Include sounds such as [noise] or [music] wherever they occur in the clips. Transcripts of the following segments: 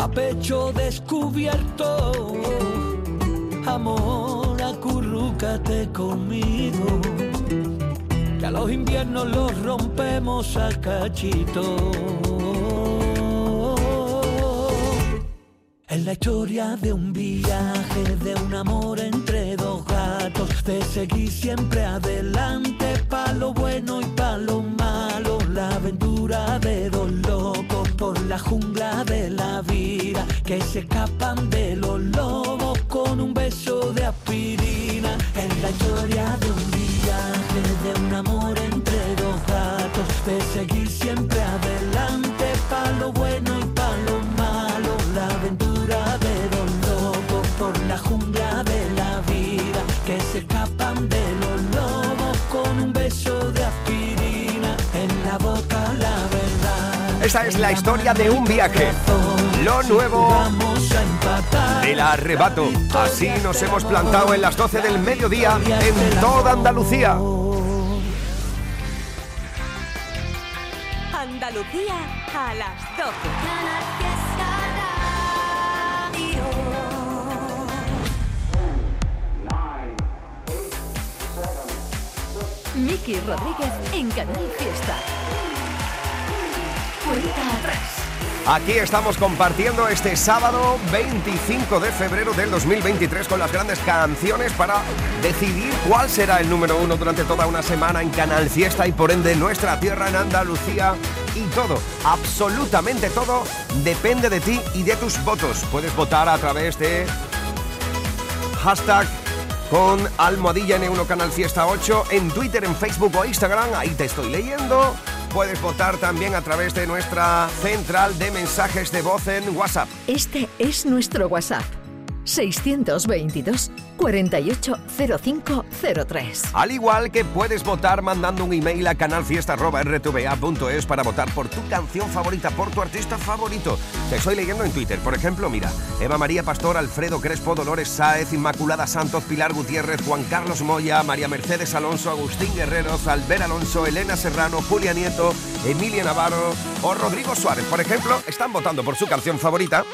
a pecho descubierto. Amor, acurrúcate conmigo, que a los inviernos los rompemos a cachito. La historia de un viaje, de un amor entre dos gatos, de seguir siempre adelante, pa' lo bueno y pa' lo malo, la aventura de dos locos por la jungla de la vida, que se escapan de los lobos con un beso de aspirina. Es la historia de un viaje, de un amor entre dos gatos, de seguir siempre adelante, pa' lo bueno y Esta es la historia de un viaje. Lo nuevo del arrebato. Así nos hemos plantado en las 12 del mediodía en toda Andalucía. Andalucía a las 12. Miki Rodríguez en Canal Fiesta. Aquí estamos compartiendo este sábado 25 de febrero del 2023 con las grandes canciones para decidir cuál será el número uno durante toda una semana en Canal Fiesta y por ende nuestra tierra en Andalucía. Y todo, absolutamente todo, depende de ti y de tus votos. Puedes votar a través de hashtag con almohadilla N1 Canal Fiesta 8 en Twitter, en Facebook o Instagram. Ahí te estoy leyendo. Puedes votar también a través de nuestra central de mensajes de voz en WhatsApp. Este es nuestro WhatsApp. 622 480503. Al igual que puedes votar mandando un email a canalfiesta.rtva.es para votar por tu canción favorita, por tu artista favorito. Te estoy leyendo en Twitter. Por ejemplo, mira, Eva María Pastor, Alfredo Crespo, Dolores Sáez, Inmaculada Santos, Pilar Gutiérrez, Juan Carlos Moya, María Mercedes Alonso, Agustín Guerreros, Albert Alonso, Elena Serrano, Julia Nieto, Emilia Navarro o Rodrigo Suárez, por ejemplo, están votando por su canción favorita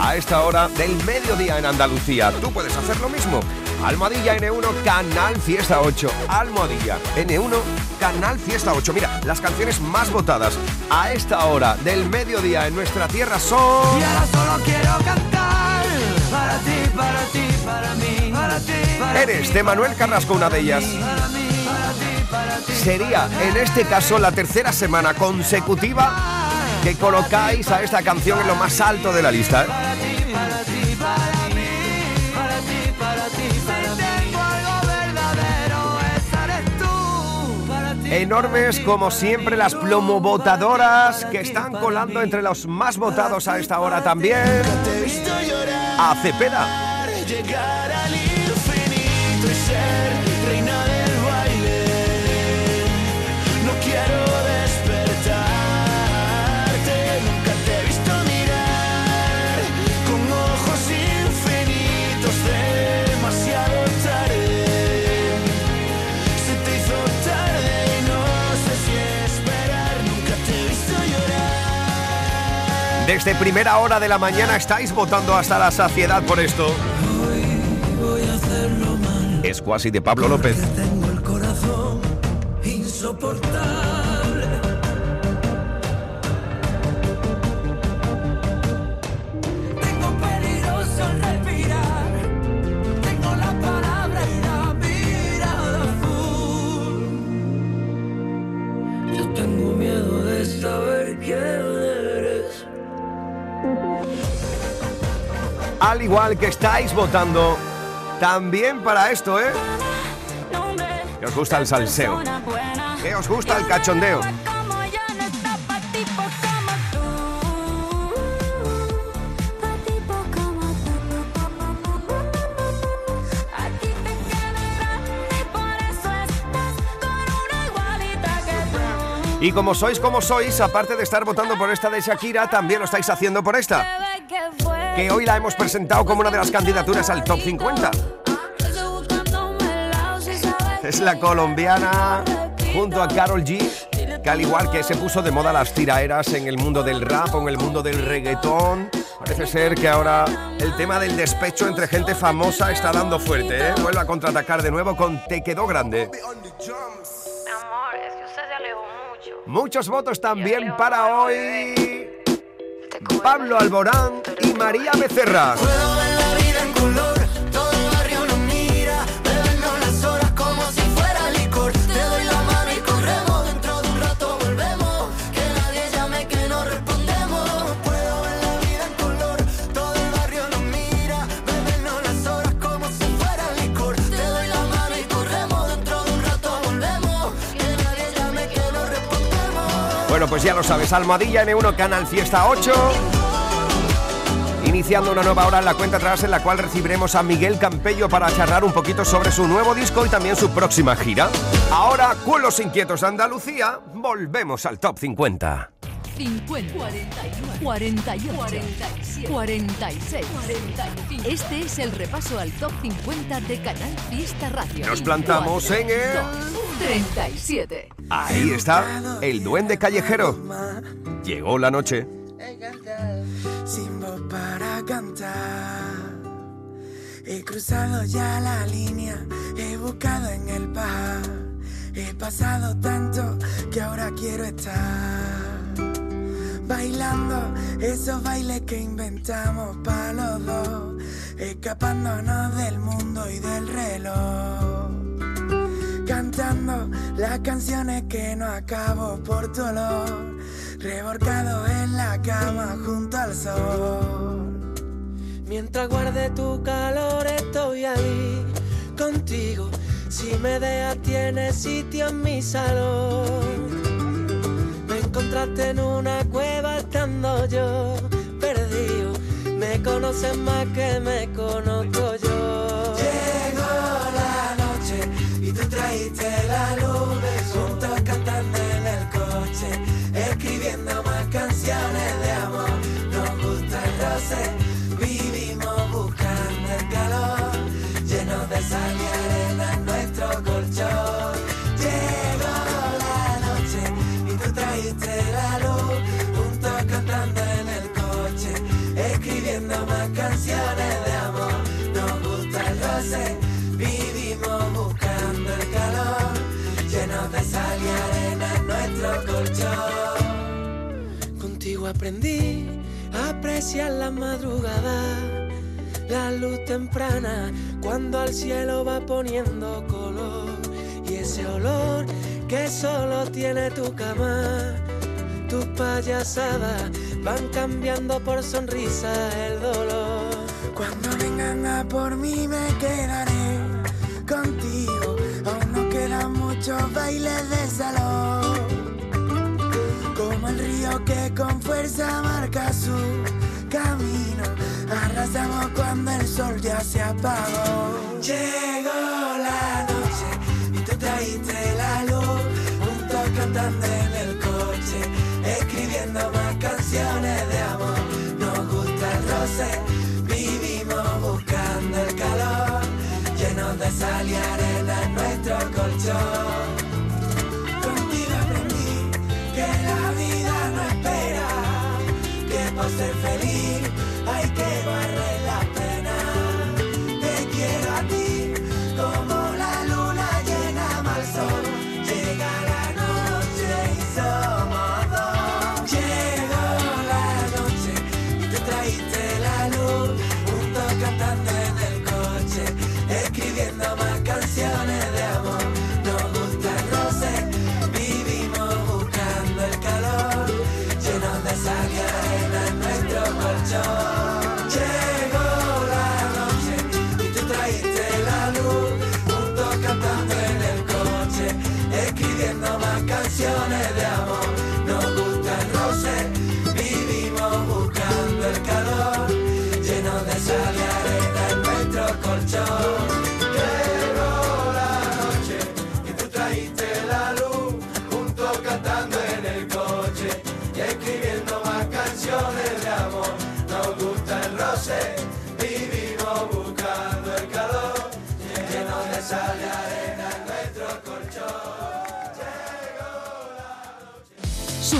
a esta hora del mediodía en Andalucía. Tú puedes hacer lo mismo. Almohadilla N1, Canal Fiesta 8. Almohadilla N1, Canal Fiesta 8. Mira, las canciones más votadas a esta hora del mediodía en nuestra tierra son... Y ahora solo quiero cantar para ti, para ti, para mí, para ti. Para Eres de Manuel Carrasco, una de ellas. Para mí, para ti, para ti. Sería en este caso la tercera semana consecutiva que colocáis a esta canción en lo más alto de la lista. Enormes como siempre las plomovotadoras que están colando entre los más votados a esta hora también. A Cepeda. Desde primera hora de la mañana estáis votando hasta la saciedad por esto. Es cuasi de Pablo López. Igual que estáis votando también para esto, ¿eh? Que os gusta el salseo. Que os gusta el cachondeo. Y como sois como sois, aparte de estar votando por esta de Shakira, también lo estáis haciendo por esta. Que hoy la hemos presentado como una de las candidaturas al top 50. Es la colombiana junto a Carol G. que al igual que se puso de moda las tiraeras en el mundo del rap o en el mundo del reggaetón, parece ser que ahora el tema del despecho entre gente famosa está dando fuerte, ¿eh? Vuelve a contraatacar de nuevo con Te quedó grande. Muchos votos también para hoy. Pablo Alborán y María Becerra. Bueno, pues ya lo sabes, Almohadilla N1 Canal Fiesta 8. Iniciando una nueva hora en la cuenta atrás en la cual recibiremos a Miguel Campello para charlar un poquito sobre su nuevo disco y también su próxima gira. Ahora, con los inquietos de Andalucía, volvemos al top 50. 50, 41, 48, 47, 46, 45. Este es el repaso al top 50 de Canal Fiesta Radio. Nos plantamos en el 37. Ahí está, el duende callejero. Llegó la noche. Sin voz para cantar. He cruzado ya la línea, he buscado en el par. He pasado tanto que ahora quiero estar. Bailando esos bailes que inventamos para los dos. Escapándonos del mundo y del reloj cantando las canciones que no acabo por tu olor, revolcado en la cama junto al sol. Mientras guarde tu calor estoy ahí contigo, si me dejas tienes sitio en mi salón. Encontraste en una cueva estando yo. Perdido, me conoces más que me conozco yo. Llegó la noche y tú trajiste la luz, aprendí a apreciar la madrugada, la luz temprana, cuando al cielo va poniendo color y ese olor que solo tiene tu cama. Tus payasadas van cambiando por sonrisa el dolor. Cuando vengan a por mí me quedaré contigo. Aún no quedan muchos bailes de salón. El río que con fuerza marca su camino. Arrasamos cuando el sol ya se apagó. Llegó la noche y tú trajiste la luz. Juntos cantando en el coche, escribiendo más canciones de amor. Nos gusta el roce, vivimos buscando el calor. Llenos de sal y arena en nuestro colchón.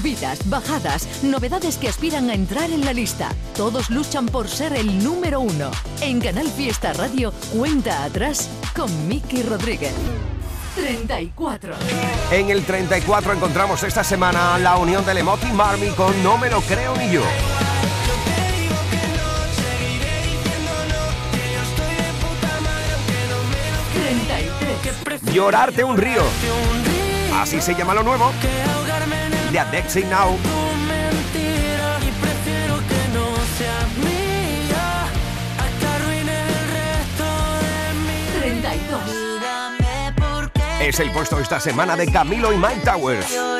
Subidas, bajadas, novedades que aspiran a entrar en la lista. Todos luchan por ser el número uno. En Canal Fiesta Radio, cuenta atrás con Miki Rodríguez. 34. En el 34 encontramos esta semana la unión del Emoti Marmy con No me lo creo ni yo. Llorarte un río. Así se llama lo nuevo. De Adexi Now. 32. Es el puesto esta semana de Camilo y Mike Towers.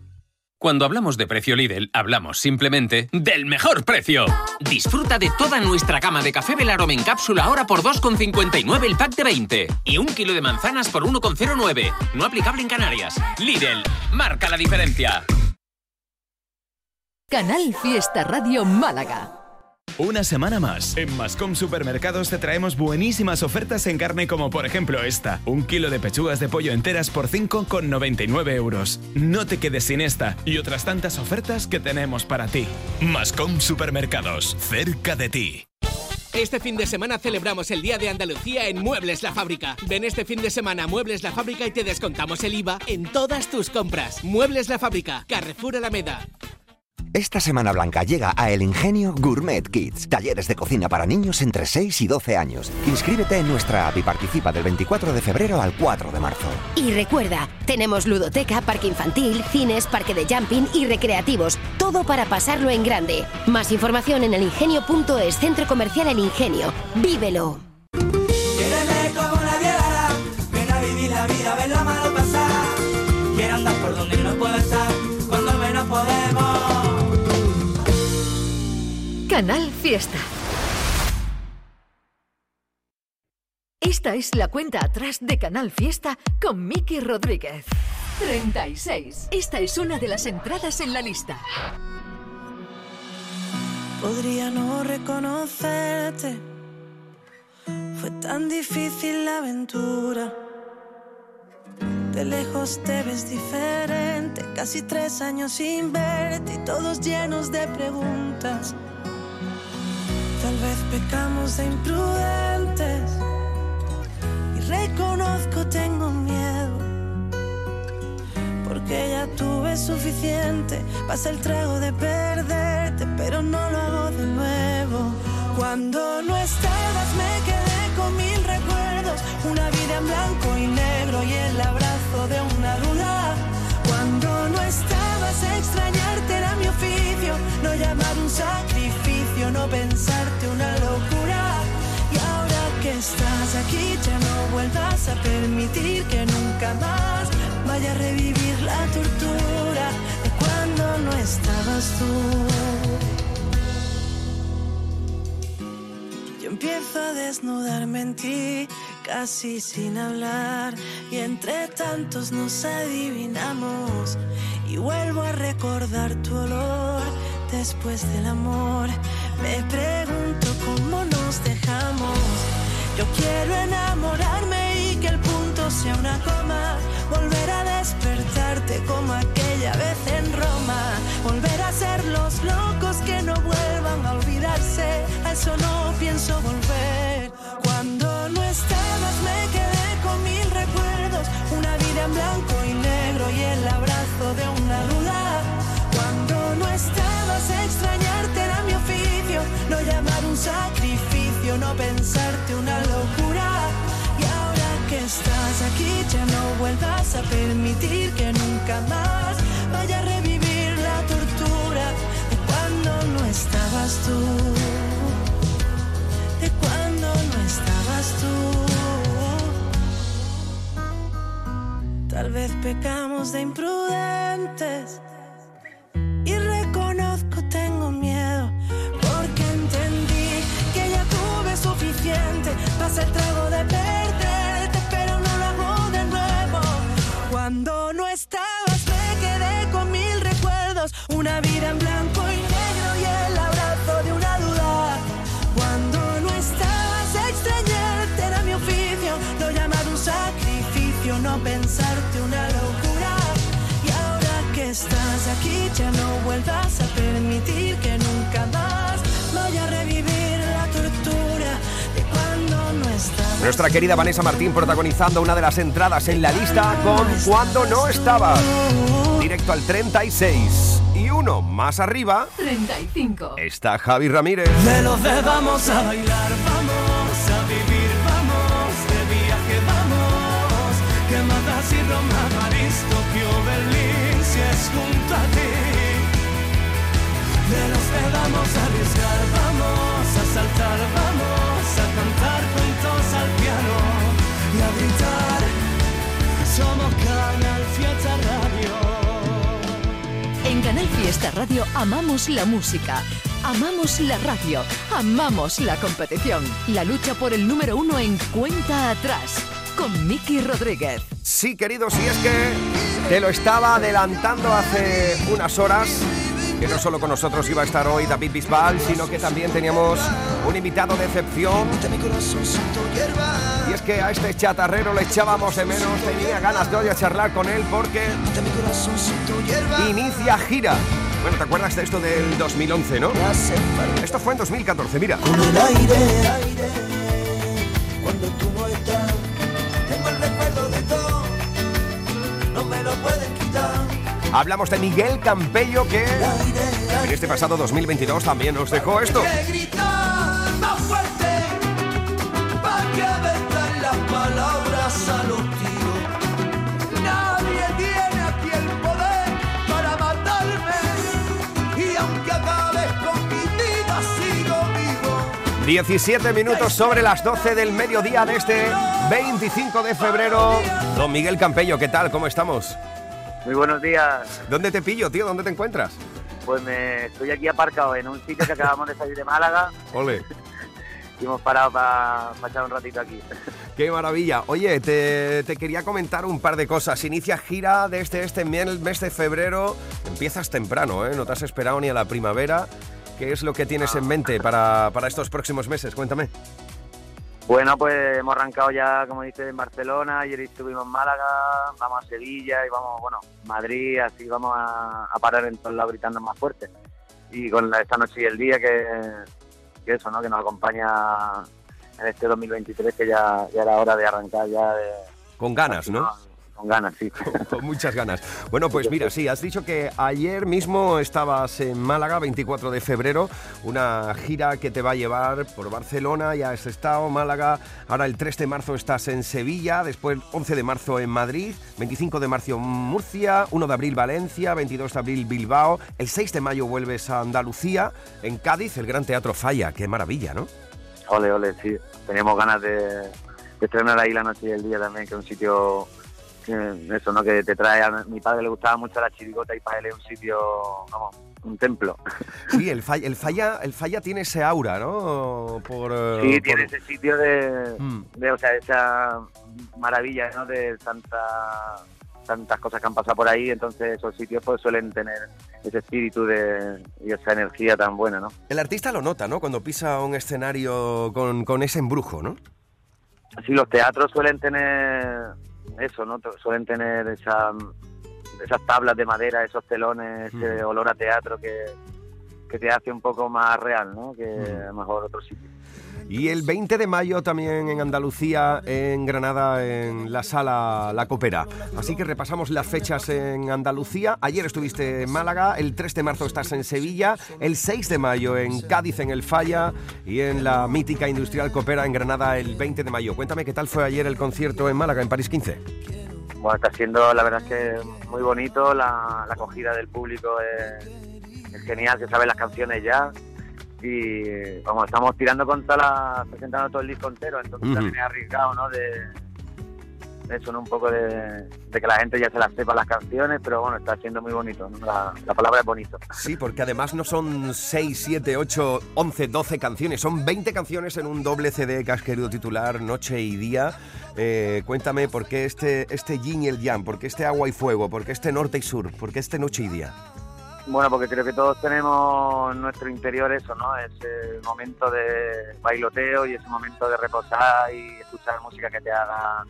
Cuando hablamos de precio Lidl, hablamos simplemente del mejor precio. Disfruta de toda nuestra gama de café Belarome en cápsula ahora por 2,59 el pack de 20 y un kilo de manzanas por 1,09. No aplicable en Canarias. Lidl, marca la diferencia. Canal Fiesta Radio Málaga. Una semana más. En Mascom Supermercados te traemos buenísimas ofertas en carne como por ejemplo esta. Un kilo de pechugas de pollo enteras por 5,99 euros. No te quedes sin esta y otras tantas ofertas que tenemos para ti. Mascom Supermercados, cerca de ti. Este fin de semana celebramos el Día de Andalucía en Muebles La Fábrica. Ven este fin de semana a Muebles La Fábrica y te descontamos el IVA en todas tus compras. Muebles La Fábrica, Carrefour Alameda. Esta Semana Blanca llega a El Ingenio Gourmet Kids, talleres de cocina para niños entre 6 y 12 años. Inscríbete en nuestra app y participa del 24 de febrero al 4 de marzo. Y recuerda, tenemos ludoteca, parque infantil, cines, parque de jumping y recreativos. Todo para pasarlo en grande. Más información en elingenio.es, Centro Comercial El Ingenio. ¡Vívelo! Canal Fiesta. Esta es la cuenta atrás de Canal Fiesta con Miki Rodríguez. 36. Esta es una de las entradas en la lista. Podría no reconocerte. Fue tan difícil la aventura. De lejos te ves diferente. Casi tres años sin verte y todos llenos de preguntas. Tal vez pecamos de imprudentes. Y reconozco, tengo miedo. Porque ya tuve suficiente. Pasa el trago de perderte, pero no lo hago de nuevo. Cuando no estabas, me quedé con mil recuerdos. Una vida en blanco y negro y el abrazo de una duda. Cuando no estabas, extrañarte era mi oficio. No llamar un no pensarte una locura. Y ahora que estás aquí, ya no vuelvas a permitir que nunca más vaya a revivir la tortura de cuando no estabas tú. Yo empiezo a desnudarme en ti, casi sin hablar, y entre tantos nos adivinamos. Y vuelvo a recordar tu olor después del amor. Me pregunto cómo nos dejamos. Yo quiero enamorarme y que el punto sea una coma. Volver a despertarte como aquella vez en Roma. Volver a ser los locos que no vuelvan a olvidarse. A eso no pienso volver. Cuando no estabas me quedé con mil recuerdos. Una vida en blanco y negro y el abrazo de una duda. Cuando no estabas extrañarte. No llamar un sacrificio, no pensarte una locura. Y ahora que estás aquí ya no vuelvas a permitir que nunca más vaya a revivir la tortura de cuando no estabas tú. De cuando no estabas tú. Tal vez pecamos de imprudentes pasa el trago de perderte, pero no lo hago de nuevo. Cuando no estabas me quedé con mil recuerdos, una vida en blanco y negro y el abrazo de una duda. Cuando no estabas extrañarte era mi oficio, lo llamado un sacrificio, no pensarte una locura. Y ahora que estás aquí ya no vuelvas a permitir que nunca más vaya a revivir Nuestra querida Vanessa Martín protagonizando una de las entradas en la lista con Cuando no estabas. Directo al 36. Y uno más arriba 35. está Javi Ramírez. De los de vamos a bailar, vamos Fiesta Radio amamos la música, amamos la radio, amamos la competición. La lucha por el número uno en cuenta atrás con Miki Rodríguez. Sí, queridos, y es que te lo estaba adelantando hace unas horas que no solo con nosotros iba a estar hoy David Bisbal, sino que también teníamos un invitado de excepción. Y es que a este chatarrero le echábamos de menos, tenía ganas de hoy a charlar con él porque inicia gira. Bueno, ¿te acuerdas de esto del 2011, no? Esto fue en 2014, mira. cuando tú no estás, tengo el recuerdo de todo, no me lo pueden. Hablamos de Miguel Campello que en este pasado 2022 también nos dejó esto. 17 minutos sobre las 12 del mediodía de este 25 de febrero. Don Miguel Campello, ¿qué tal? ¿Cómo estamos? Muy buenos días. ¿Dónde te pillo, tío? ¿Dónde te encuentras? Pues me estoy aquí aparcado en un sitio que acabamos de salir de Málaga Ole, [laughs] y hemos parado para echar un ratito aquí. [laughs] qué maravilla. Oye, te, te quería comentar un par de cosas. Inicia gira desde este mes de febrero. Empiezas temprano, ¿eh? No te has esperado ni a la primavera. ¿Qué es lo que tienes en mente para, para estos próximos meses? Cuéntame. Bueno, pues hemos arrancado ya, como dices, en Barcelona, ayer estuvimos en Málaga, vamos a Sevilla y vamos, bueno, Madrid, así vamos a, a parar en todos lados gritando más fuerte. Y con la- esta noche y el día que, que eso, ¿no? Que nos acompaña en este 2023, que ya, ya era hora de arrancar ya de, Con ganas, ¿no? Con ganas, sí. [laughs] Con muchas ganas. Bueno, pues mira, sí, has dicho que ayer mismo estabas en Málaga, 24 de febrero, una gira que te va a llevar por Barcelona, ya has estado, Málaga, ahora el 3 de marzo estás en Sevilla, después 11 de marzo en Madrid, 25 de marzo Murcia, 1 de abril Valencia, 22 de abril Bilbao, el 6 de mayo vuelves a Andalucía, en Cádiz el Gran Teatro Falla, qué maravilla, ¿no? Ole, ole, sí. Teníamos ganas de, de estrenar ahí la noche y el día también, que es un sitio, eso, ¿no? Que te trae, a mi padre le gustaba mucho la chirigota y para él es un sitio, vamos, un templo. [laughs] Sí, el Falla, el Falla, el Falla tiene ese aura, ¿no? Por, eh, Sí, por- tiene ese sitio de, Mm. de, o sea, esa maravilla, ¿no? De tanta, tantas cosas que han pasado por ahí, entonces esos sitios pues suelen tener ese espíritu de, y esa energía tan buena, ¿no? El artista lo nota, ¿no? Cuando pisa un escenario con, con ese embrujo, ¿no? Sí, los teatros suelen tener eso, ¿no? Suelen tener esa, esas tablas de madera, esos telones, ese Mm. olor a teatro que, que te hace un poco más real, ¿no? Que Mm. a lo mejor otros sitios. Y el 20 de mayo también en Andalucía, en Granada, en la sala La Copera. Así que repasamos las fechas en Andalucía. Ayer estuviste en Málaga, el 3 de marzo estás en Sevilla, el 6 de mayo en Cádiz, en El Falla, y en la mítica Industrial Copera en Granada el 20 de mayo. Cuéntame qué tal fue ayer el concierto en Málaga, en París 15. Bueno, está siendo, la verdad es que muy bonito, la, acogida del público es, es genial, se saben las canciones ya y vamos, estamos tirando con todas las, presentando todo el disco entero, entonces Ujú. también es arriesgado, ¿no? De, eso, ¿no? Un poco de, que la gente ya se las sepa las canciones, pero bueno, está siendo muy bonito, la, palabra es bonito. Sí, porque además no son 6, 7, 8, 11, 12 canciones, son 20 canciones en un doble CD que has querido titular Noche y Día. Eh, cuéntame por qué este, este yin y el yang, por qué este agua y fuego, por qué este norte y sur, por qué este noche y día. Bueno, porque creo que todos tenemos en nuestro interior eso, ¿no? Ese momento de bailoteo y ese momento de reposar y escuchar música que te haga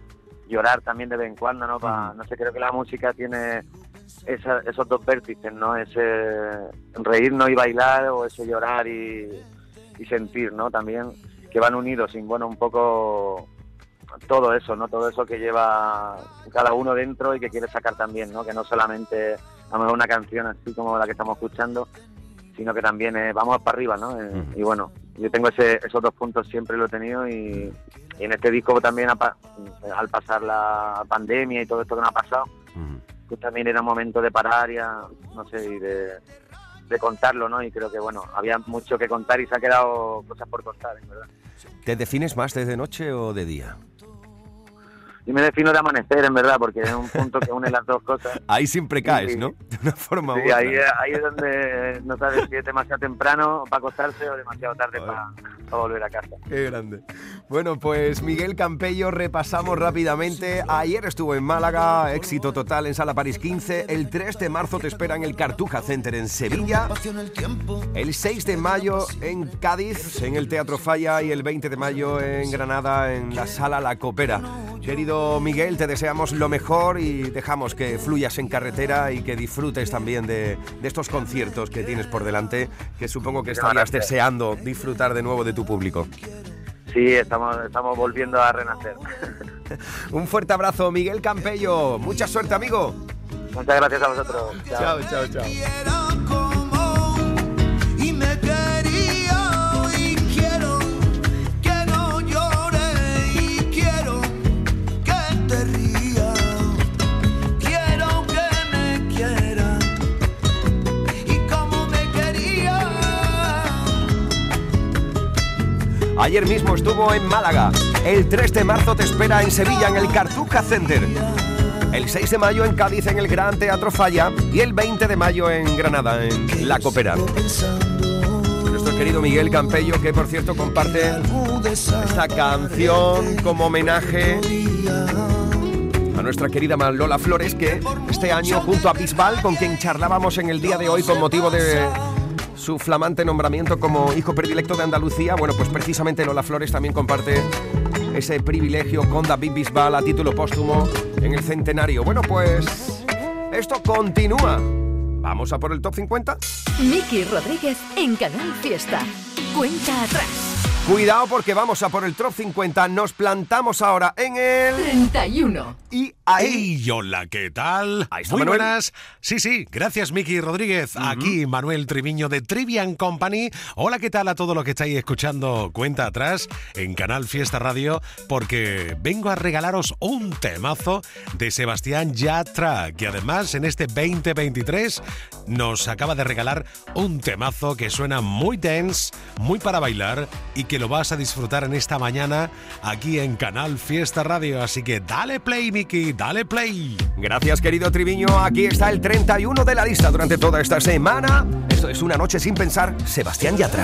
llorar también de vez en cuando, ¿no? no sé, creo que la música tiene esos dos vértices, ¿no? Ese reírnos y bailar o ese llorar y, y sentir, ¿no? También que van unidos y bueno, un poco todo eso, ¿no? Todo eso que lleva cada uno dentro y que quiere sacar también, ¿no? Que no solamente a lo mejor una canción así como la que estamos escuchando, sino que también vamos para arriba, ¿no? Eh, y bueno, yo tengo ese, esos dos puntos siempre lo he tenido y, en este disco también al pasar la pandemia y todo esto que nos ha pasado, pues también era un momento de parar y no sé, y de, de contarlo, ¿no? Y creo que, bueno, había mucho que contar y se ha quedado cosas por contar, en verdad. ¿Te defines más de noche o de día? Y me defino de amanecer, en verdad, porque es un punto que une las dos cosas. [laughs] Ahí siempre caes, ¿no? De una forma sí, Ahí, ahí, es donde no sabes si es demasiado temprano para acostarse o demasiado tarde para, volver a casa. Qué grande. Bueno, pues Miguel Campello, repasamos rápidamente. Ayer estuvo en Málaga, éxito total en Sala París 15. El 3 de marzo te espera en el Cartuja Center en Sevilla. El 6 de mayo en Cádiz, en el Teatro Falla. Y el 20 de mayo en Granada, en la Sala La Copera. Querido Miguel, te deseamos lo mejor y dejamos que fluyas en carretera y que disfrutes también de, estos conciertos que tienes por delante, que supongo que estarías deseando disfrutar de nuevo de tu público. Sí, estamos, estamos volviendo a renacer. [laughs] Un fuerte abrazo, Miguel Campello. Mucha suerte, amigo. Muchas gracias a vosotros. chao, chao. chao. Ayer mismo estuvo en Málaga. El 3 de marzo te espera en Sevilla en el Cartuja Center. El 6 de mayo en Cádiz en el Gran Teatro Falla y el 20 de mayo en Granada en La Copera. Nuestro querido Miguel Campello, que por cierto comparte esta canción como homenaje a nuestra querida Lola Flores, que este año junto a Bisbal, con quien charlábamos en el día de hoy con motivo de su flamante nombramiento como hijo predilecto de Andalucía, bueno, pues precisamente Lola Flores también comparte ese privilegio con David Bisbal a título póstumo en el centenario. Bueno, pues esto continúa. ¿Vamos a por el top 50? Miki Rodríguez en Canal Fiesta. Cuenta atrás. Cuidado porque vamos a por el top 50. Nos plantamos ahora en el 31. Y ahí. Hey, hola, ¿qué tal? Muy buenas. Sí, sí, gracias Miki Rodríguez. Aquí Manuel Triviño de Trivian Company. Hola, ¿qué tal a todos los que estáis escuchando Cuenta Atrás en Canal Fiesta Radio? Porque vengo a regalaros un temazo de Sebastián Yatra, que además en este 2023 nos acaba de regalar un temazo que suena muy dense, muy para bailar y que lo vas a disfrutar en esta mañana aquí en Canal Fiesta Radio. Así que dale play, Miki, dale play. Gracias, querido Triviño. Aquí está el 31 de la lista durante toda esta semana. Esto es una noche sin pensar. Sebastián Yatra.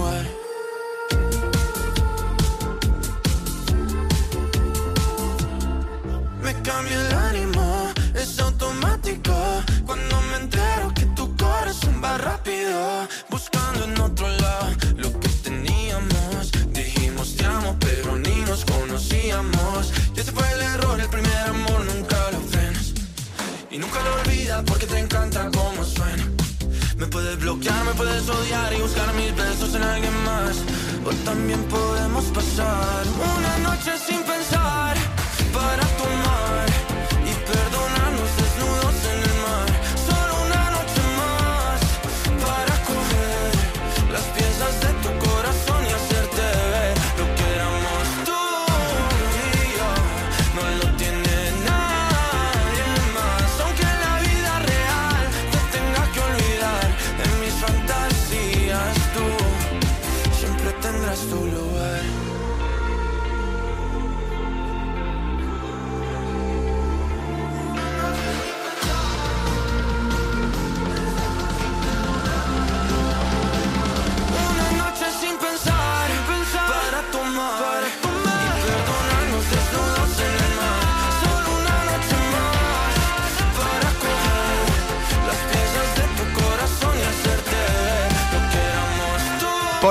Puedes odiar y buscar mis besos en alguien más. O también podemos pasar una noche sin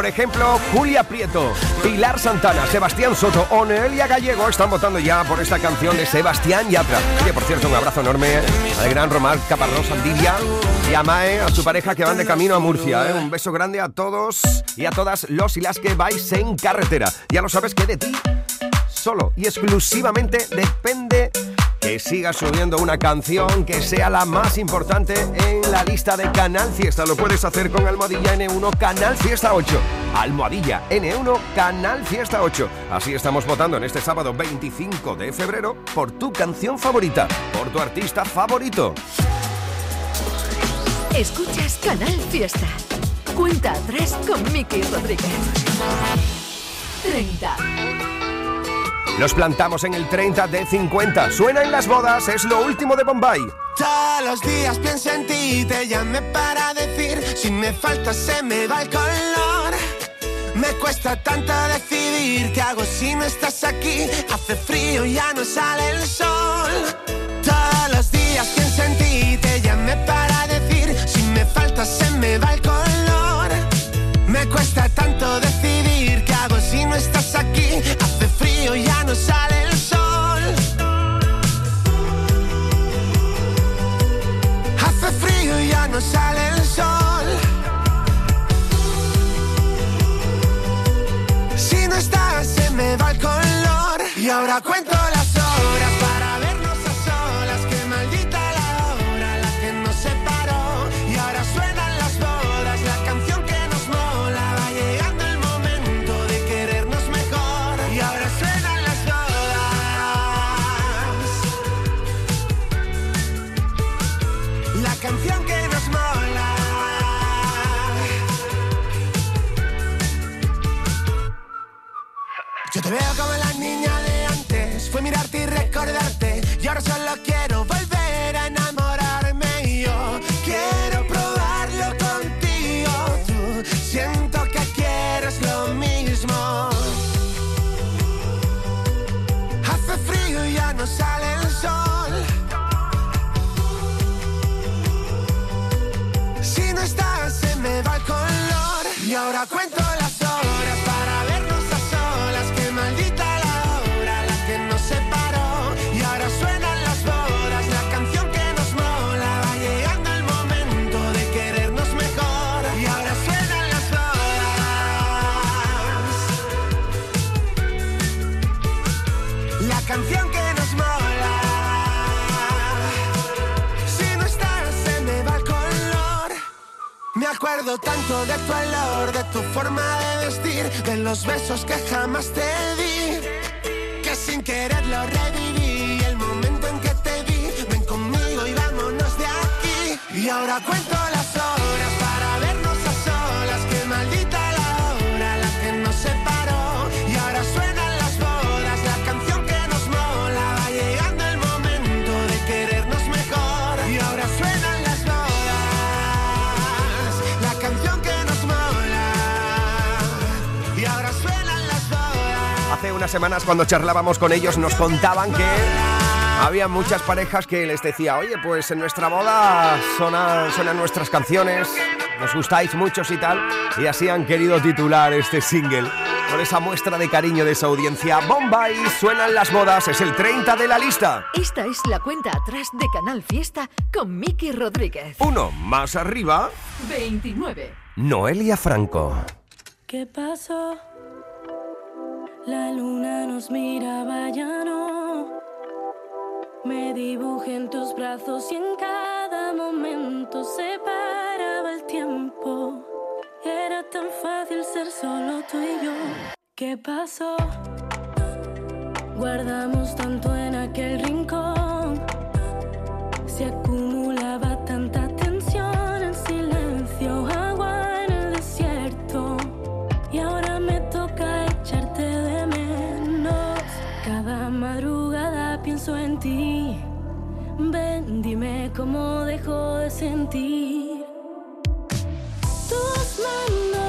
Por ejemplo, Julia Prieto, Pilar Santana, Sebastián Soto o Noelia Gallego están votando ya por esta canción de Sebastián Yatra. Oye, por cierto, un abrazo enorme al gran Román Caparrós Andivia y a Mae, a su pareja que van de camino a Murcia. ¿eh? Un beso grande a todos y a todas los y las que vais en carretera. Ya lo sabes que de ti solo y exclusivamente depende que sigas subiendo una canción que sea la más importante en la lista de Canal Fiesta. Lo puedes hacer con Almohadilla N1 Canal Fiesta 8. Almohadilla N1 Canal Fiesta 8. Así estamos votando en este sábado 25 de febrero por tu canción favorita, por tu artista favorito. Escuchas Canal Fiesta. Cuenta atrás con Miki Rodríguez. 30. Los plantamos en el 30 de 50. Suena en las bodas, es lo último de Bombay. Todos los días pienso en ti, te llamé para decir, si me falta se me va el color. Me cuesta tanto decidir qué hago si no estás aquí. Hace frío, ya no sale el sol. Todos los días pienso en ti, te llamé para decir, si me falta se me va el color. Me cuesta tanto decidir qué hago si no estás aquí. Frío, ya no sale el sol. Hace frío ya no sale el sol. Si no estás, se me va el color. Y ahora cuento Yo te veo como la niña de antes. Fue mirarte y recordarte. Y ahora solo quiero de tu olor, de tu forma de vestir, de los besos que jamás te di, que sin querer lo reviví. El momento en que te vi, ven conmigo y vámonos de aquí. Y ahora cuento unas semanas cuando charlábamos con ellos nos contaban que había muchas parejas que les decía, oye, pues en nuestra boda sonan, suenan nuestras canciones, nos gustáis muchos y tal, y así han querido titular este single. Con esa muestra de cariño de esa audiencia, Bombay, suenan las bodas, es el 30 de la lista. Esta es la cuenta atrás de Canal Fiesta con Miki Rodríguez. Uno más arriba. 29. Noelia Franco. ¿Qué pasó? La luna nos miraba ya no. Me dibujé en tus brazos y en cada momento se paraba el tiempo. Era tan fácil ser solo tú y yo. ¿Qué pasó? Guardamos tanto en aquel rincón. Se cómo dejo de sentir. Tus manos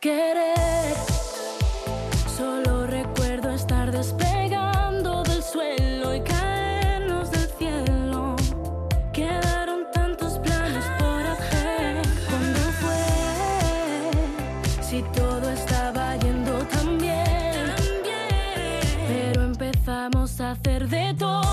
querer? Solo recuerdo estar despegando del suelo y caernos del cielo. Quedaron tantos planes por hacer. ¿Cuándo fue? Si todo estaba yendo tan bien. Pero empezamos a hacer de todo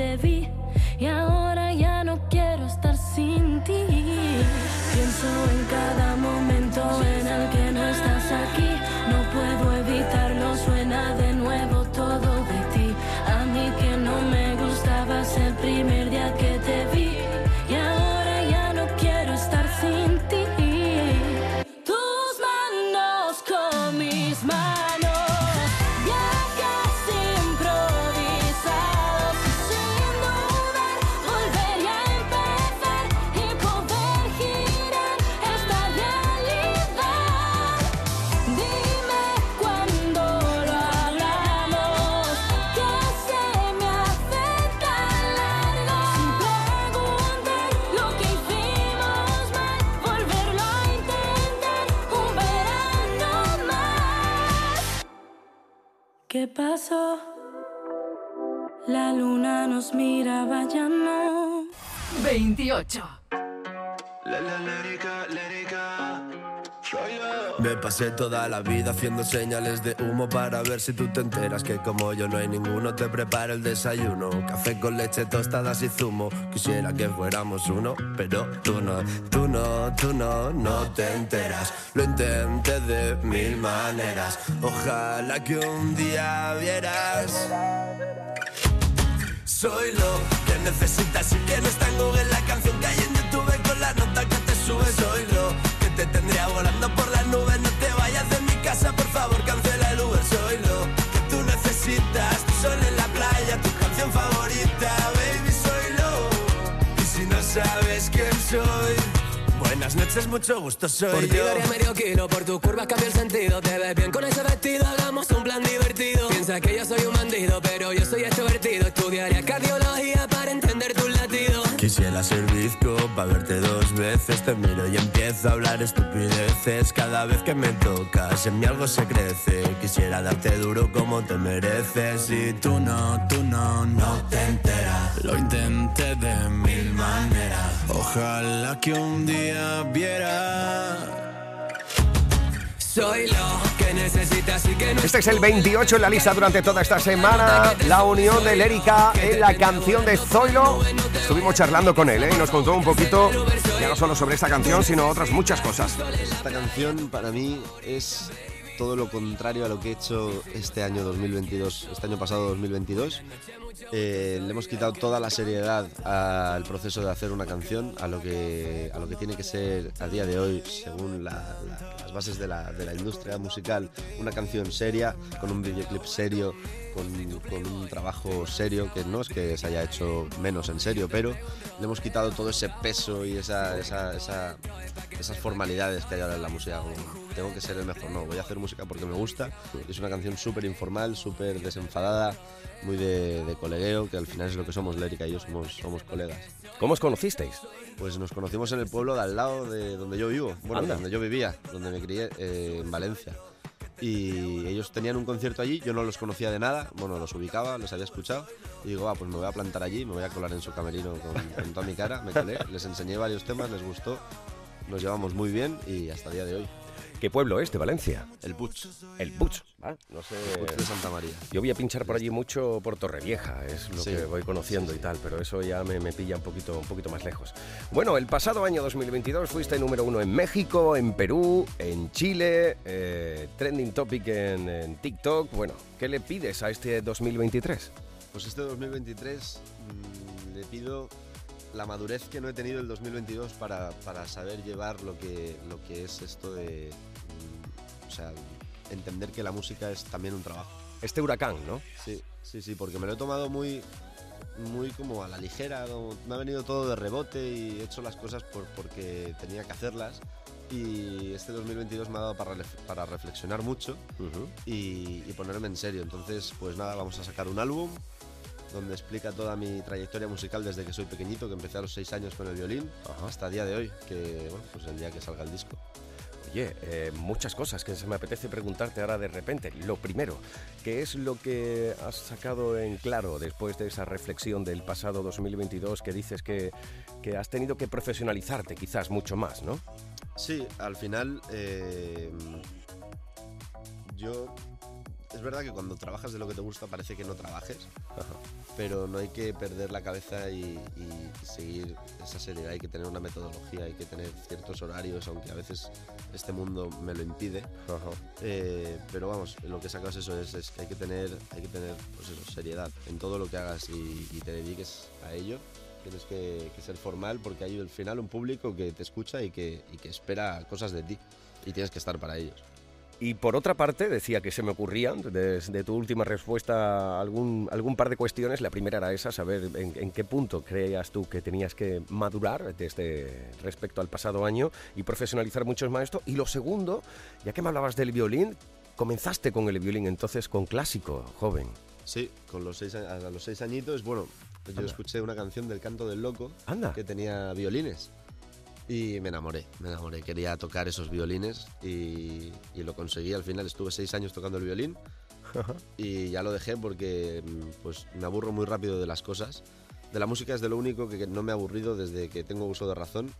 día ¿Qué pasó? La luna nos miraba ya no. 28. Me pasé toda la vida haciendo señales de humo para ver si tú te enteras que como yo no hay ninguno te prepara el desayuno. Café con leche, tostadas y zumo. Quisiera que fuéramos uno, pero tú no, tú no, tú no, no te enteras. Lo intenté de mil maneras. Ojalá que un día vieras. Soy lo que necesitas y que no está en la canción que hay en YouTube con la nota que te sube. Soy lo te tendría volando por las nubes. No te vayas de mi casa, por favor, cancela el Uber. Soy lo que tú necesitas. Tu sol en la playa, tu canción favorita, baby. Soy lo. Y si no sabes quién soy. Buenas noches, mucho gusto, soy Por ti yo. medio kilo, por tu curva cambia el sentido. Te ves bien con ese vestido, hagamos un plan divertido. Piensa que yo soy un bandido para verte dos veces. Te miro y empiezo a hablar estupideces. Cada vez que me tocas, en mí algo se crece. Quisiera darte duro como te mereces. Y tú no, tú no, no te enteras. Lo intenté de mil maneras. Ojalá que un día viera. Soy lo que necesitas y que no Este es el 28 en la lista durante toda esta semana. La unión de Lérica en la canción de Zoilo. Estuvimos charlando con él ¿eh? y nos contó un poquito, ya no solo sobre esta canción, sino otras muchas cosas. Esta canción para mí es todo lo contrario a lo que he hecho este año 2022, este año pasado 2022. Eh, le hemos quitado toda la seriedad al proceso de hacer una canción, a lo que, a lo que tiene que ser a día de hoy, según la- la- las bases de la, de la industria musical, una canción seria, con un videoclip serio, con, con un trabajo serio, que no es que se haya hecho menos en serio, pero le hemos quitado todo ese peso y esa, esa- esa- esas formalidades que hay ahora en la música. tengo que ser el mejor, no, voy a hacer música porque me gusta. Es una canción súper informal, súper desenfadada, muy de, de colegueo, que al final es lo que somos, Lérica y yo somos, somos colegas. ¿Cómo os conocisteis? Pues nos conocimos en el pueblo de al lado de donde yo vivo, bueno, Anda. donde yo vivía, donde me crié, eh, en Valencia. Y ellos tenían un concierto allí, yo no los conocía de nada, bueno, los ubicaba, los había escuchado, y digo, ah, pues me voy a plantar allí, me voy a colar en su camerino con, con toda mi cara, me colé, [laughs] les enseñé varios temas, les gustó, nos llevamos muy bien y hasta el día de hoy. ¿Qué pueblo es de Valencia? El Puig. El Puig, ¿va? No sé. El Puig de Santa María. Yo voy a pinchar por allí mucho por Torrevieja, es lo Sí. que voy conociendo y tal, pero eso ya me, me pilla un poquito, un poquito más lejos. Bueno, el pasado año 2022 fuiste número uno en México, en Perú, en Chile, eh, trending topic en, en TikTok. Bueno, ¿qué le pides a este 2023? Pues este 2023 mm, le pido la madurez que no he tenido el 2022 para, para saber llevar lo que, lo que es esto de... o sea, entender que la música es también un trabajo. Este huracán, ¿no? Sí, sí, sí, porque me lo he tomado muy, muy como a la ligera, me ha venido todo de rebote y he hecho las cosas por, porque tenía que hacerlas. Y este 2022 me ha dado para, para reflexionar mucho y, y ponerme en serio. Entonces, pues nada, vamos a sacar un álbum donde explica toda mi trayectoria musical desde que soy pequeñito, que empecé a los 6 años con el violín, hasta el día de hoy, que bueno, pues el día que salga el disco. Oye, eh, muchas cosas que se me apetece preguntarte ahora de repente. Lo primero, ¿qué es lo que has sacado en claro después de esa reflexión del pasado 2022 que dices que, que has tenido que profesionalizarte quizás mucho más, ¿no? Sí, al final eh, yo... Es verdad que cuando trabajas de lo que te gusta parece que no trabajes, pero no hay que perder la cabeza y, y seguir esa seriedad, hay que tener una metodología, hay que tener ciertos horarios, aunque a veces este mundo me lo impide. Eh, pero vamos, lo que sacas eso es, es que hay que tener, hay que tener pues eso, seriedad en todo lo que hagas y, y te dediques a ello. Tienes que, que ser formal porque hay al final un público que te escucha y que, y que espera cosas de ti y tienes que estar para ellos. Y por otra parte, decía que se me ocurrían, desde tu última respuesta, algún, algún par de cuestiones. La primera era esa, saber en, en qué punto creías tú que tenías que madurar desde respecto al pasado año y profesionalizar mucho más esto. Y lo segundo, ya que me hablabas del violín, comenzaste con el violín entonces con clásico, joven. Sí, con los seis, a los seis añitos, bueno, yo Anda. escuché una canción del Canto del Loco Anda. que tenía violines y me enamoré, me enamoré. Quería tocar esos violines y, y lo conseguí. Al final estuve seis años tocando el violín y ya lo dejé porque mm, pues, me aburro muy rápido de las cosas. De la música es de lo único que no me ha aburrido desde que tengo uso de razón.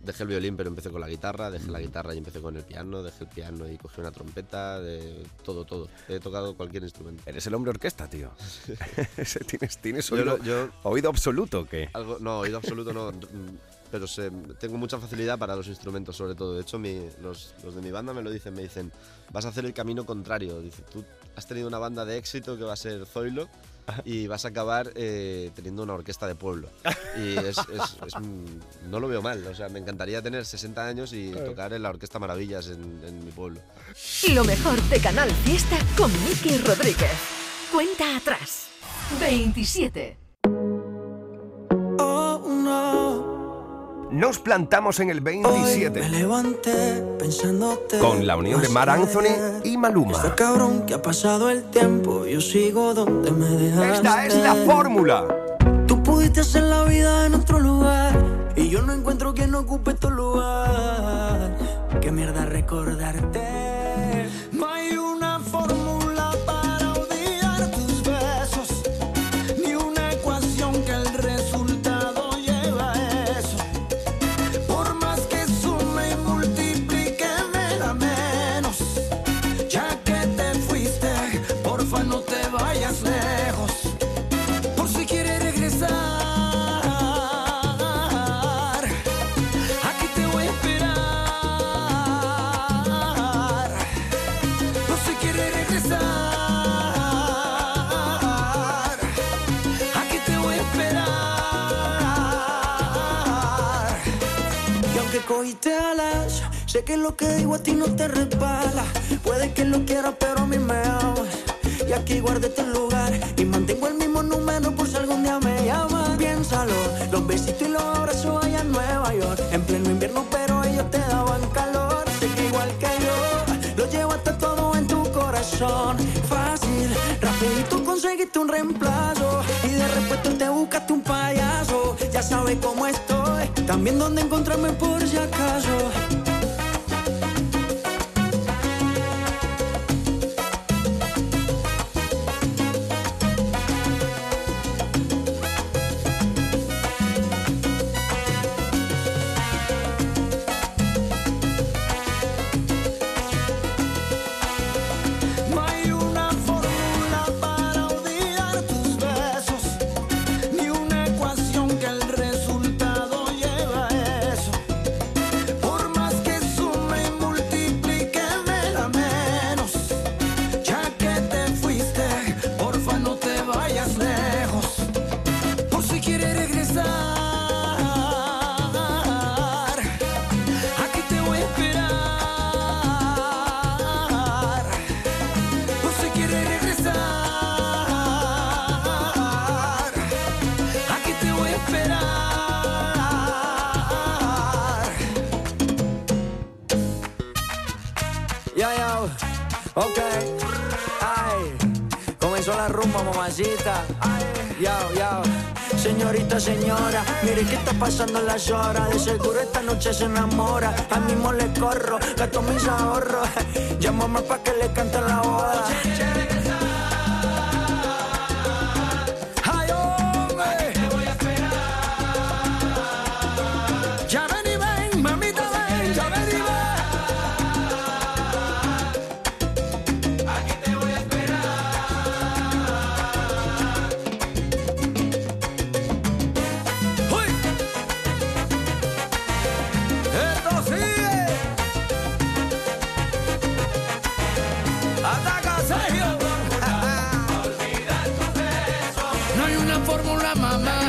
Dejé el violín, pero empecé con la guitarra, dejé la guitarra y empecé con el piano, dejé el piano y cogí una trompeta, de todo, todo. He tocado cualquier instrumento. Eres el hombre orquesta, tío. [laughs] Tienes tienes Yo oído, lo- yo- oído absoluto, ¿o ¿qué? Algo, no, oído absoluto no. [laughs] Pero sé- tengo mucha facilidad para los instrumentos, sobre todo. De hecho, mi- los, los de mi banda me lo dicen, me dicen, vas a hacer el camino contrario. Dice, tú has tenido una banda de éxito que va a ser Zoilo y vas a acabar eh, teniendo una orquesta de pueblo. Y es, es- es, no lo veo mal. O sea, me encantaría tener 60 años y tocar en la Orquesta Maravillas en, en mi pueblo. Lo mejor de Canal Fiesta con Miki Rodríguez. Cuenta atrás. 27. Nos plantamos en el 27 Me levanté pensándote. con la unión de Mar Anthony y Maluma. Está cabrón que ha pasado el tiempo. Yo sigo donde me dejaste. Esta es la fórmula. Tú pudiste hacer la vida en otro lugar. Y Yo no encuentro quien ocupe tu lugar. Qué mierda recordarte. Sé que lo que digo a ti no te resbala. Puede que lo quieras, pero a mí me amas. Y aquí guardé tu lugar y mantengo el mismo número por si algún día me llaman. Piénsalo, los besitos y los abrazos allá en Nueva York. En pleno invierno, pero ellos te daban calor. Sé que igual que yo, lo llevo hasta todo en tu corazón. Fácil, rapidito conseguiste un reemplazo. Y de repente te buscaste un payaso. Ya sabes cómo estoy, también dónde encontrarme por si acaso. Señora, mire qué está pasando las horas. De seguro esta noche se enamora. A mismo le corro, gasto mis ahorros. [laughs] Llámame pa' que le cante la boda. Fórmula,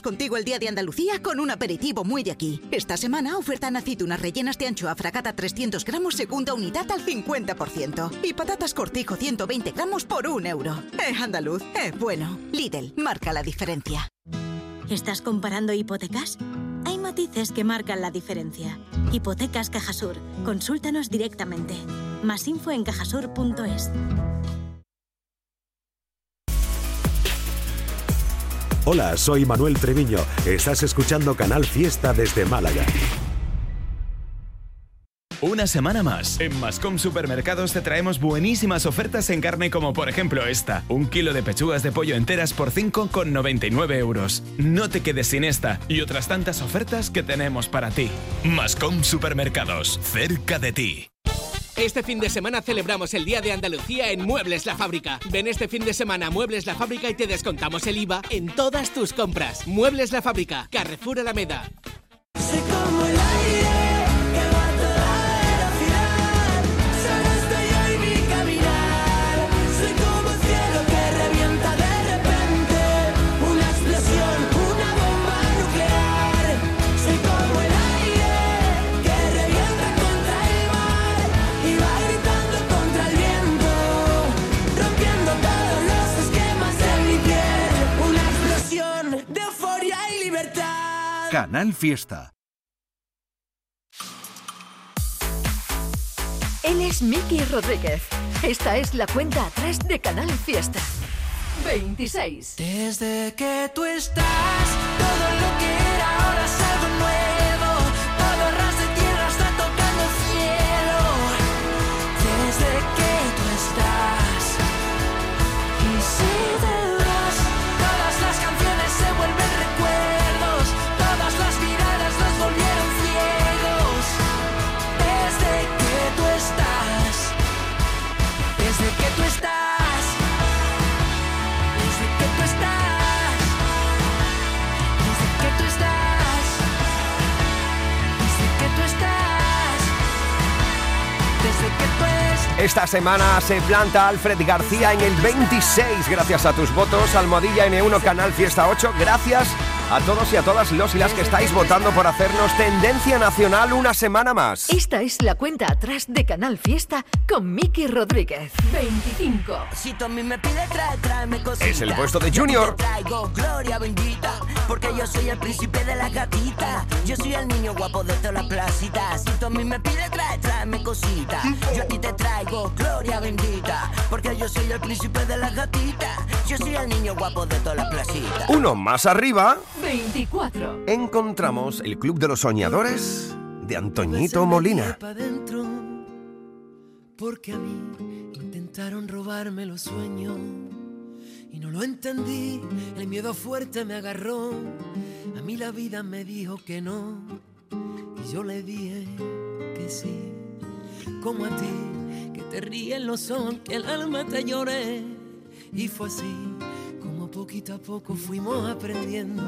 contigo el Día de Andalucía con un aperitivo muy de aquí. Esta semana oferta en aceitunas rellenas de anchoa fragata 300 gramos segunda unidad al 50%. Y patatas cortijo 120 gramos por un euro. Es andaluz, es bueno. Lidl, marca la diferencia. ¿Estás comparando hipotecas? Hay matices que marcan la diferencia. Hipotecas Cajasur. Consúltanos directamente. Más info en cajasur.es. Hola, soy Manuel Treviño. Estás escuchando Canal Fiesta desde Málaga. Una semana más. En Mascom Supermercados te traemos buenísimas ofertas en carne como por ejemplo esta. Un kilo de pechugas de pollo enteras por 5,99 euros. No te quedes sin esta y otras tantas ofertas que tenemos para ti. Mascom Supermercados, cerca de ti. Este fin de semana celebramos el Día de Andalucía en Muebles La Fábrica. Ven este fin de semana a Muebles La Fábrica y te descontamos el IVA en todas tus compras. Muebles La Fábrica, Carrefour Alameda. Canal Fiesta. Él es Miki Rodríguez. Esta es la cuenta atrás de Canal Fiesta. 26. Desde que tú estás, Esta semana se planta Alfred García en el 26 gracias a tus votos. Almohadilla N1 Canal Fiesta 8. Gracias a todos y a todas los y las que estáis votando por hacernos tendencia nacional una semana más. Esta es la cuenta atrás de Canal Fiesta con Miki Rodríguez. 25. Si mí me pides trae, tráeme cositas. Es el puesto de Junior. Traigo gloria bendita, porque yo soy el príncipe de la gatita. Yo soy el niño guapo de todas las placitas. Si mí me pides trae, tráeme cositas. Yo a ti te traigo gloria bendita, porque yo soy el príncipe de la gatita. Yo soy el niño guapo de todas las placitas. Uno más arriba 24. encontramos el Club de los Soñadores de Antoñito Molina. Pa' dentro, porque a mí intentaron robarme los sueños y no lo entendí. El miedo fuerte me agarró. A mí la vida me dijo que no y yo le dije que sí. Como a ti, que te ríen los ojos, que el alma te lloré. Y fue así poquito a poco fuimos aprendiendo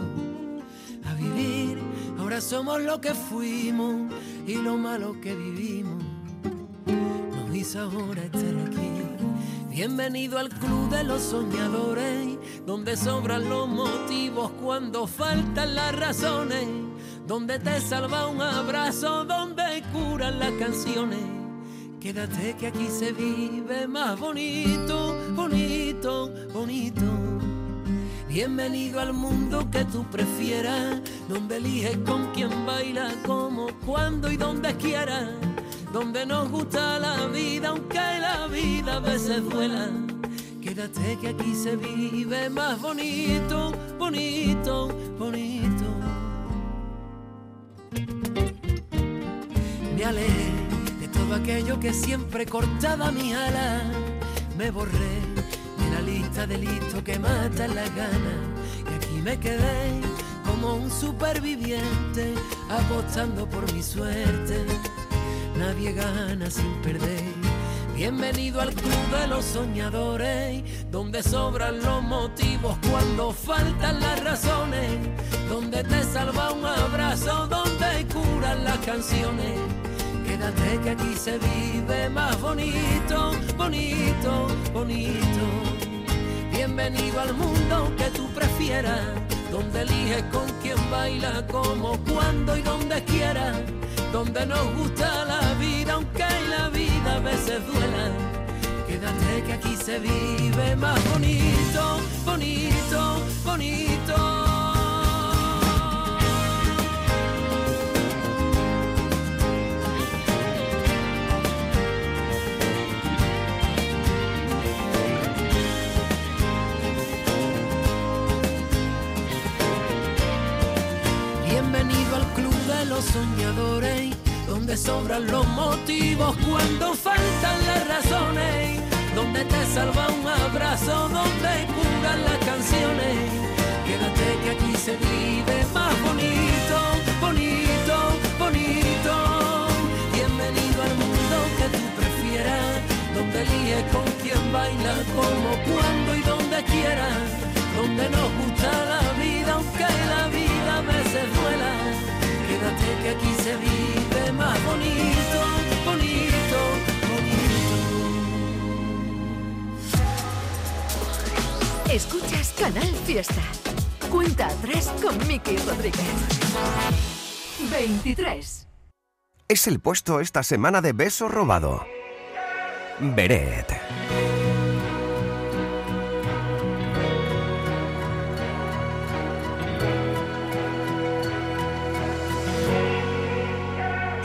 a vivir. Ahora somos lo que fuimos y lo malo que vivimos nos hizo ahora estar aquí. Bienvenido al club de los soñadores, donde sobran los motivos cuando faltan las razones, donde te salva un abrazo, donde curan las canciones. Quédate que aquí se vive más bonito, bonito, bonito. Bienvenido al mundo que tú prefieras, donde eliges con quién baila, cómo, cuándo y donde quieras, donde nos gusta la vida, aunque la vida a veces duela. Quédate que aquí se vive más bonito, bonito, bonito. Me alejé de todo aquello que siempre cortaba mi ala, me borré la lista de listos que matan la gana. Y aquí me quedé como un superviviente, apostando por mi suerte. Nadie gana sin perder. Bienvenido al club de los soñadores, donde sobran los motivos cuando faltan las razones, donde te salva un abrazo, donde curan las canciones. Quédate que aquí se vive más bonito, bonito, bonito. Bienvenido al mundo que tú prefieras, donde eliges con quién baila, cómo, cuándo y donde quieras, donde nos gusta la vida, aunque la vida a veces duela. Quédate que aquí se vive más bonito, bonito, bonito. Los soñadores, donde sobran los motivos cuando faltan las razones, donde te salva un abrazo, donde curan las canciones. Quédate que aquí se vive más bonito, bonito, bonito. Bienvenido al mundo que tú prefieras, donde eliges con quién baila, cómo, cuándo y donde quieras, donde nos gusta la vida, aunque la vida a veces duela. Quédate que aquí se vive más bonito, bonito, Escuchas Canal Fiesta. Cuenta atrás con Miki Rodríguez. 23. Es el puesto esta semana de beso robado. Beret.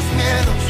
los miedos,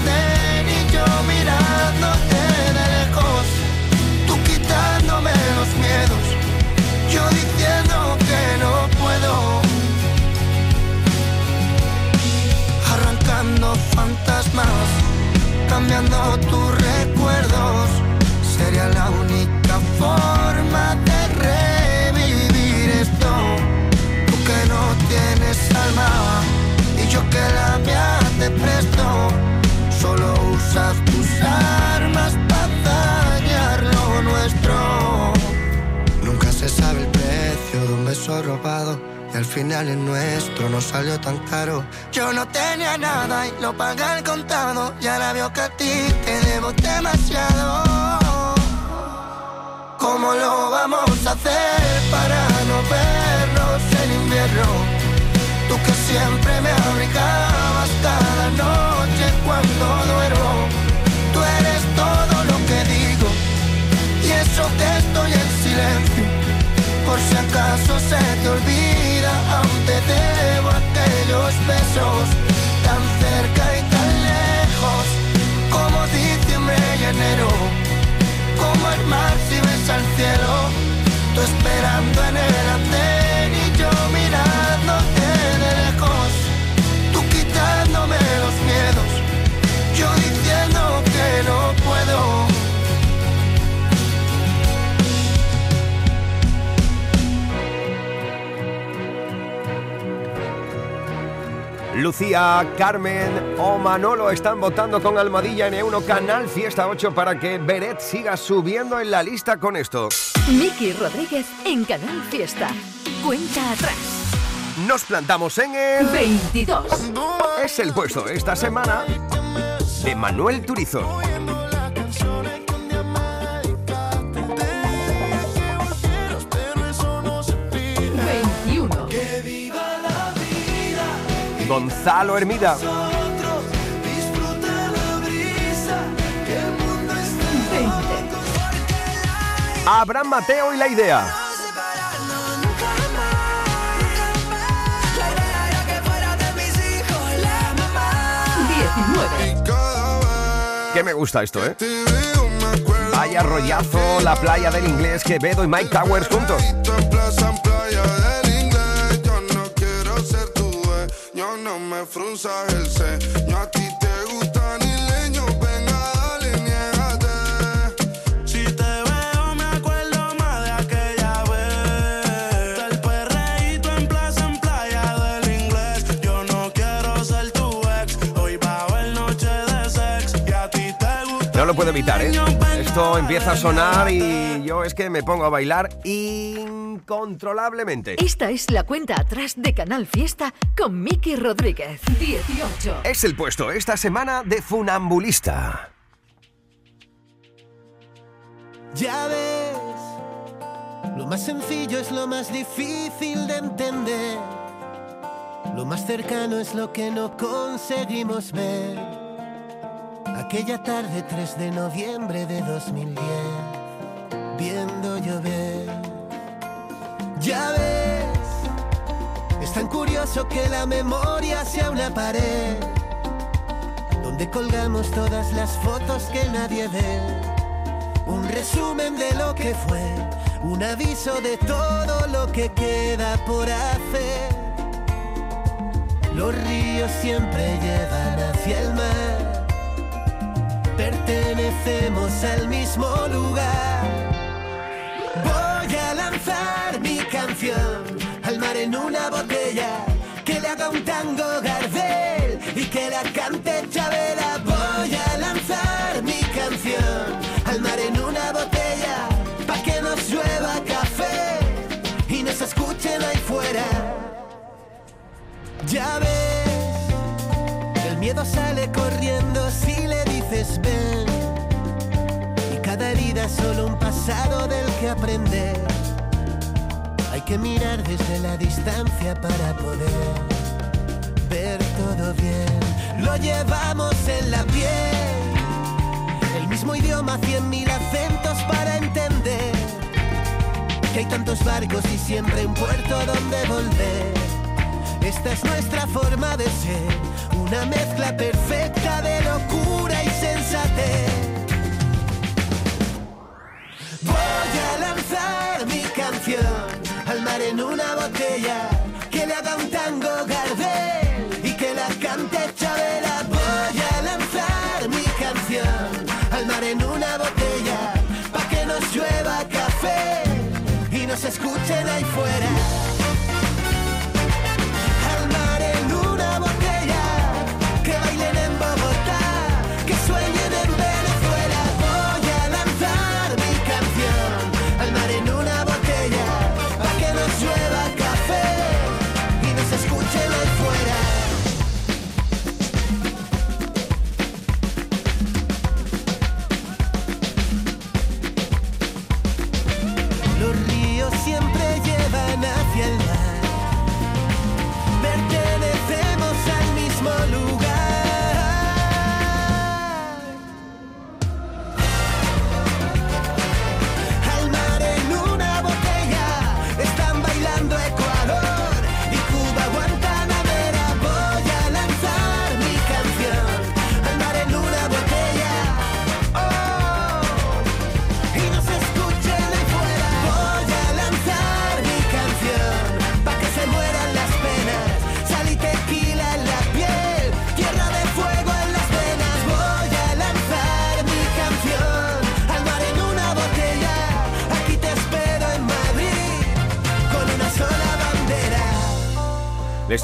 Lucía, Carmen o Manolo están votando con Almadilla N1 Canal Fiesta 8 para que Beret siga subiendo en la lista con esto. Miki Rodríguez en Canal Fiesta. Cuenta atrás. Nos plantamos en el 22. Es el puesto esta semana de Manuel Turizo. Mundo está Abraham Mateo y la idea. Que me gusta esto, ¿eh? Vaya rollazo, la playa del inglés, Quevedo y Mike Towers juntos. no me frunzas el ceño. A ti te gusta ni leño, venga, dale, niégate. Si te veo, me acuerdo más de aquella vez. Del perreíto en plaza, en playa del inglés. Yo no quiero ser tu ex. Hoy va a haber noche de sex. Y a ti te gusta. No lo puedo evitar, ¿eh? Esto empieza a sonar y yo es que me pongo a bailar y incontrolablemente. Esta es la cuenta atrás de Canal Fiesta con Miki Rodríguez. 18. Es el puesto esta semana de Funambulista. Ya ves, lo más sencillo es lo más difícil de entender. Lo más cercano es lo que no conseguimos ver. Aquella tarde 3 de noviembre de 2010, viendo llover. Ya ves, es tan curioso que la memoria sea una pared donde colgamos todas las fotos que nadie ve. Un resumen de lo que fue, un aviso de todo lo que queda por hacer. Los ríos siempre llevan hacia el mar, pertenecemos al mismo lugar. Al mar en una botella que le haga un tango Gardel y que la cante Chabela. Voy a lanzar mi canción al mar en una botella pa' que nos llueva café y nos escuchen ahí fuera. Ya ves, el miedo sale corriendo si le dices ven. Y cada herida es solo un pasado del que aprender. Que mirar desde la distancia para poder ver todo bien. Lo llevamos en la piel. El mismo idioma, cien mil acentos para entender. Que hay tantos barcos y siempre un puerto donde volver. Esta es nuestra forma de ser, una mezcla perfecta de locura y sensatez. Escuchen ahí fuera.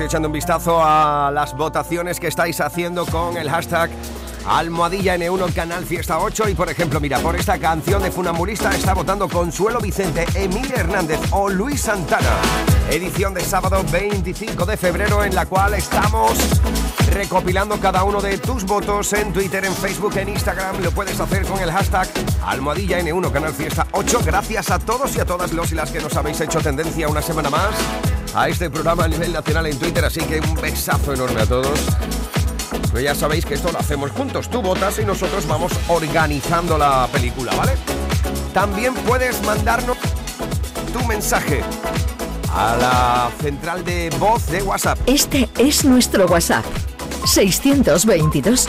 Echando un vistazo a las votaciones que estáis haciendo con el hashtag Almohadilla N1 Canal Fiesta 8 y por ejemplo, mira, por esta canción de Funambulista está votando Consuelo Vicente, Emilia Hernández o Luis Santana. Edición de sábado 25 de febrero en la cual estamos recopilando cada uno de tus votos en Twitter, en Facebook, en Instagram. Lo puedes hacer con el hashtag Almohadilla N1 Canal Fiesta 8. Gracias a todos y a todas los y las que nos habéis hecho tendencia una semana más a este programa a nivel nacional en Twitter. Así que un besazo enorme a todos. Ya sabéis que esto lo hacemos juntos. Tú votas y nosotros vamos organizando la película, ¿vale? También puedes mandarnos tu mensaje a la central de voz de WhatsApp. Este es nuestro WhatsApp. 622